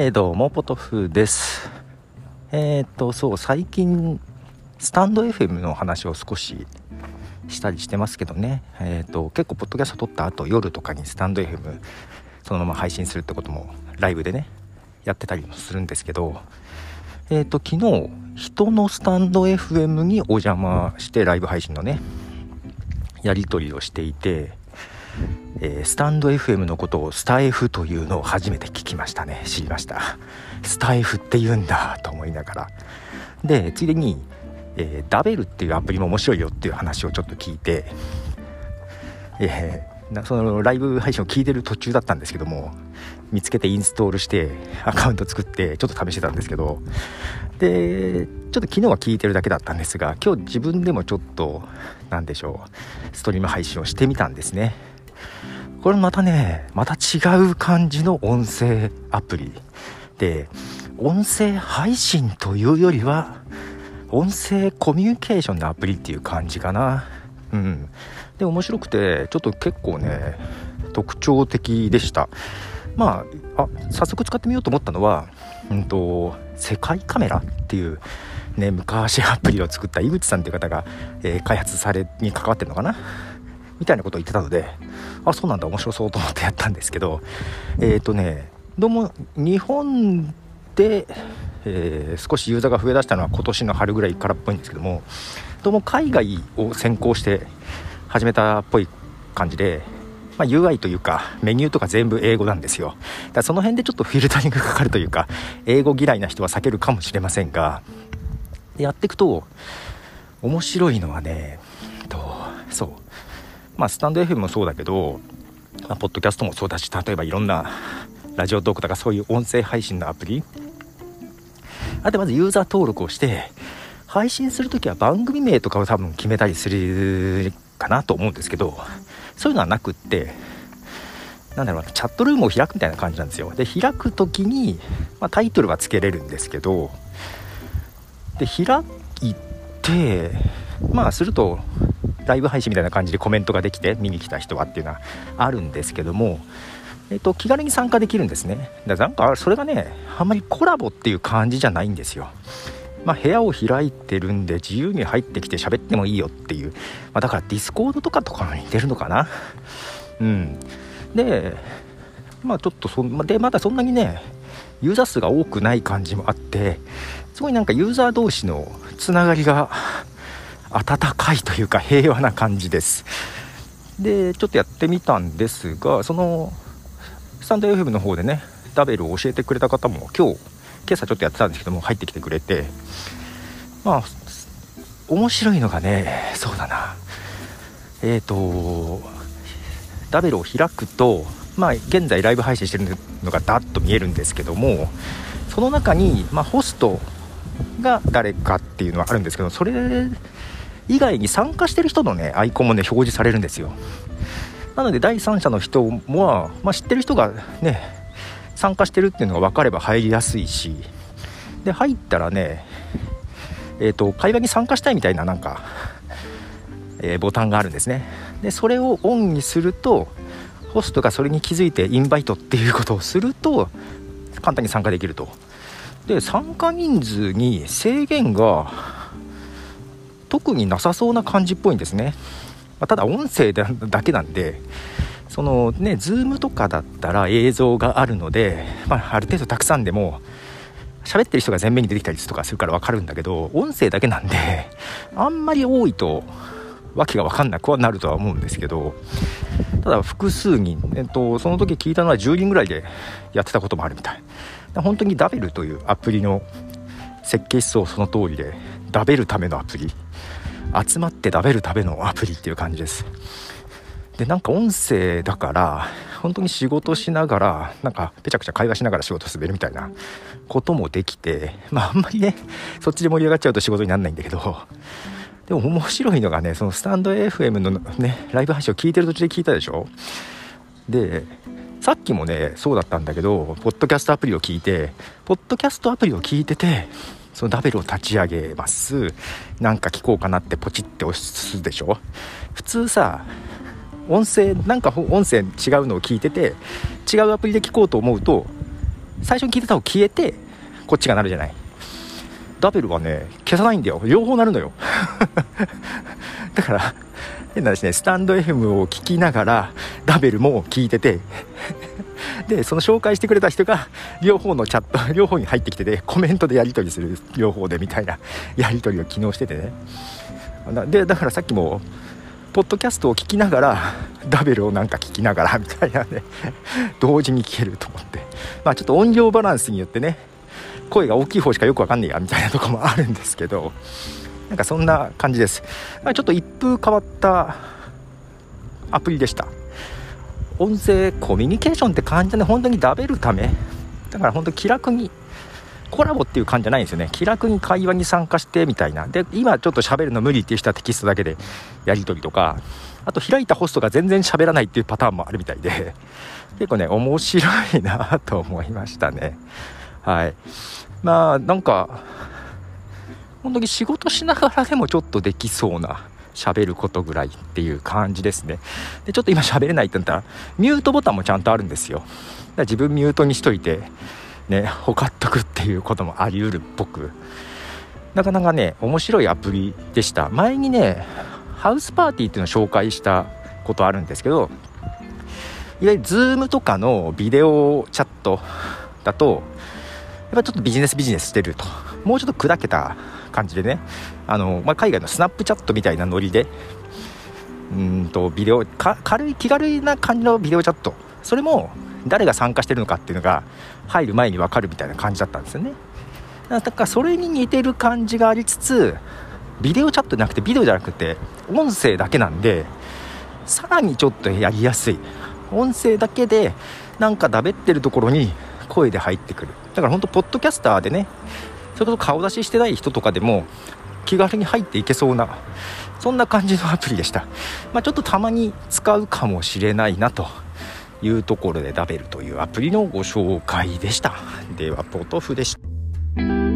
えー、どうも、ポトフです。えっ、と、そう、最近、スタンド FM の話を少ししたりしてますけどね、えっ、と、結構、ポッドキャスト撮った後、夜とかにスタンド FM そのまま配信するってことも、ライブでね、やってたりもするんですけど、えっ、と、昨日、人のスタンド FM にお邪魔して、ライブ配信のね、やり取りをしていて、えー、スタンド FM のことをスタ F というのを初めて聞きましたね。知りました。スタ F って言うんだと思いながら。でついでに、えー、ダベルっていうアプリも面白いよっていう話をちょっと聞いて、えー、そのライブ配信を聞いてる途中だったんですけども見つけてインストールしてアカウント作ってちょっと試してたんですけどでちょっと昨日は聞いてるだけだったんですが今日自分でもちょっと何でしょうストリーム配信をしてみたんですね。これまたねまた違う感じの音声アプリ。で音声配信というよりは音声コミュニケーションのアプリっていう感じかな。うん。で面白くてちょっと結構ね特徴的でした。まああ早速使ってみようと思ったのはうんと世界カメラっていうね昔アプリを作った井口さんっていう方が、えー、開発されに関わってるのかな。みたいなことを言ってたのであそうなんだ面白そうと思ってやったんですけどえっ、ー、とねどうも日本で、えー、少しユーザーが増えだしたのは今年の春ぐらいからっぽいんですけどもどうも海外を先行して始めたっぽい感じで、まあ、UI というかメニューとか全部英語なんですよ。だからその辺でちょっとフィルタリングかかるというか英語嫌いな人は避けるかもしれませんがやっていくと面白いのはねとそう。まあ、スタンド FM もそうだけど、まあ、ポッドキャストもそうだし例えばいろんなラジオトークとかそういう音声配信のアプリ。あとまずユーザー登録をして配信するときは番組名とかを多分決めたりするかなと思うんですけどそういうのはなくってなんだろうチャットルームを開くみたいな感じなんですよ。で開く時に、まあ、タイトルはつけれるんですけどで開いてまあするとライブ配信みたいな感じでコメントができて見に来た人はっていうのはあるんですけども、えっと、気軽に参加できるんですね。だからなんかそれがねあんまりコラボっていう感じじゃないんですよ。まあ、部屋を開いてるんで自由に入ってきて喋ってもいいよっていう、まあ、だからディスコードとかとかに似てるのかな。うん。でまあちょっとそんでまだそんなにねユーザー数が多くない感じもあってすごいなんかユーザー同士のつながりが温かいというか平和な感じです。でちょっとやってみたんですがそのスタンド FM の方でねダベルを教えてくれた方も今日今朝ちょっとやってたんですけども入ってきてくれてまあ面白いのがねそうだな。えっ、ー、とダベルを開くとまあ現在ライブ配信してるのがダッと見えるんですけどもその中に、まあ、ホストが誰かっていうのはあるんですけどそれ以外に参加してる人のねアイコンもね表示されるんですよ。なので第三者の人も、まあ、知ってる人がね参加してるっていうのが分かれば入りやすいしで入ったらねえーと、会話に参加したいみたいななんか、えー、ボタンがあるんですね。でそれをオンにするとホストがそれに気づいてインバイトっていうことをすると簡単に参加できると。で参加人数に制限が特になさそうな感じっぽいんですね、まあ、ただ音声 だけなんでそのね Zoom とかだったら映像があるので、まあ、ある程度たくさんでも喋ってる人が前面に出てきたりとかするから分かるんだけど音声だけなんであんまり多いと訳が分かんなくはなるとは思うんですけどただ複数人、えっと、その時聞いたのは10人ぐらいでやってたこともあるみたい。本当にダベルというアプリの設計思想その通りで食べるためのアプリ。集まって食べるためのアプリっていう感じです。でなんか音声だから本当に仕事しながらなんかぺちゃくちゃ会話しながら仕事するみたいなこともできてまああんまりねそっちで盛り上がっちゃうと仕事にならないんだけどでも面白いのがねそのスタンド FM のねライブ配信を聞いてる途中で聞いたでしょ？でさっきもねそうだったんだけどポッドキャストアプリを聞いてポッドキャストアプリを聞いててそのダベルを立ち上げます。なんか聞こうかなってポチって押すでしょ？普通さ音声なんか音声違うのを聞いてて違うアプリで聞こうと思うと最初に聞いてた方消えてこっちがなるじゃない。ダベルはね消さないんだよ。両方なるのよ。だから変なですねスタンド FM を聞きながらダベルも聞いててでその紹介してくれた人が両方のチャット 両方に入ってきててコメントでやり取りする両方でみたいなやり取りを機能しててね。でだからさっきもポッドキャストを聞きながらダベルをなんか聞きながらみたいなね同時に聞けると思って。まあちょっと音量バランスによってね声が大きい方しかよくわかんねえやみたいなとこもあるんですけどなんかそんな感じです、ま、ちょっと一風変わったアプリでした。音声コミュニケーションって感じで本当にダベるため。だから本当気楽にコラボっていう感じじゃないんですよね。気楽に会話に参加してみたいな。で今ちょっと喋るの無理っていう人はテキストだけでやり取りとかあと開いたホストが全然喋らないっていうパターンもあるみたいで。結構ね面白いなと思いましたね。はい。まあなんか本当に仕事しながらでもちょっとできそうな喋ることぐらいっていう感じですね。でちょっと今喋れないってなったらミュートボタンもちゃんとあるんですよ。だから自分ミュートにしといてねほかっとくっていうこともありうるっぽく。なかなかね面白いアプリでした。前にねハウスパーティーっていうのを紹介したことあるんですけどいわゆる Zoom とかのビデオチャットだとやっぱちょっとビジネスビジネスしてると。もうちょっと砕けた感じでね。あの、まあ、海外のスナップチャットみたいなノリで。うんとビデオ軽い気軽な感じのビデオチャット。それも誰が参加してるのかっていうのが入る前に分かるみたいな感じだったんですよね。だからそれに似てる感じがありつつビデオチャットじゃなくてビデオじゃなくて音声だけなんでさらにちょっとやりやすい。音声だけでなんかだべってるところに声で入ってくる。だから本当ポッドキャスターでねそれこそ顔出ししてない人とかでも気軽に入っていけそうなそんな感じのアプリでした、まあ、ちょっとたまに使うかもしれないなというところでダベルというアプリのご紹介でした。ではポトフでした。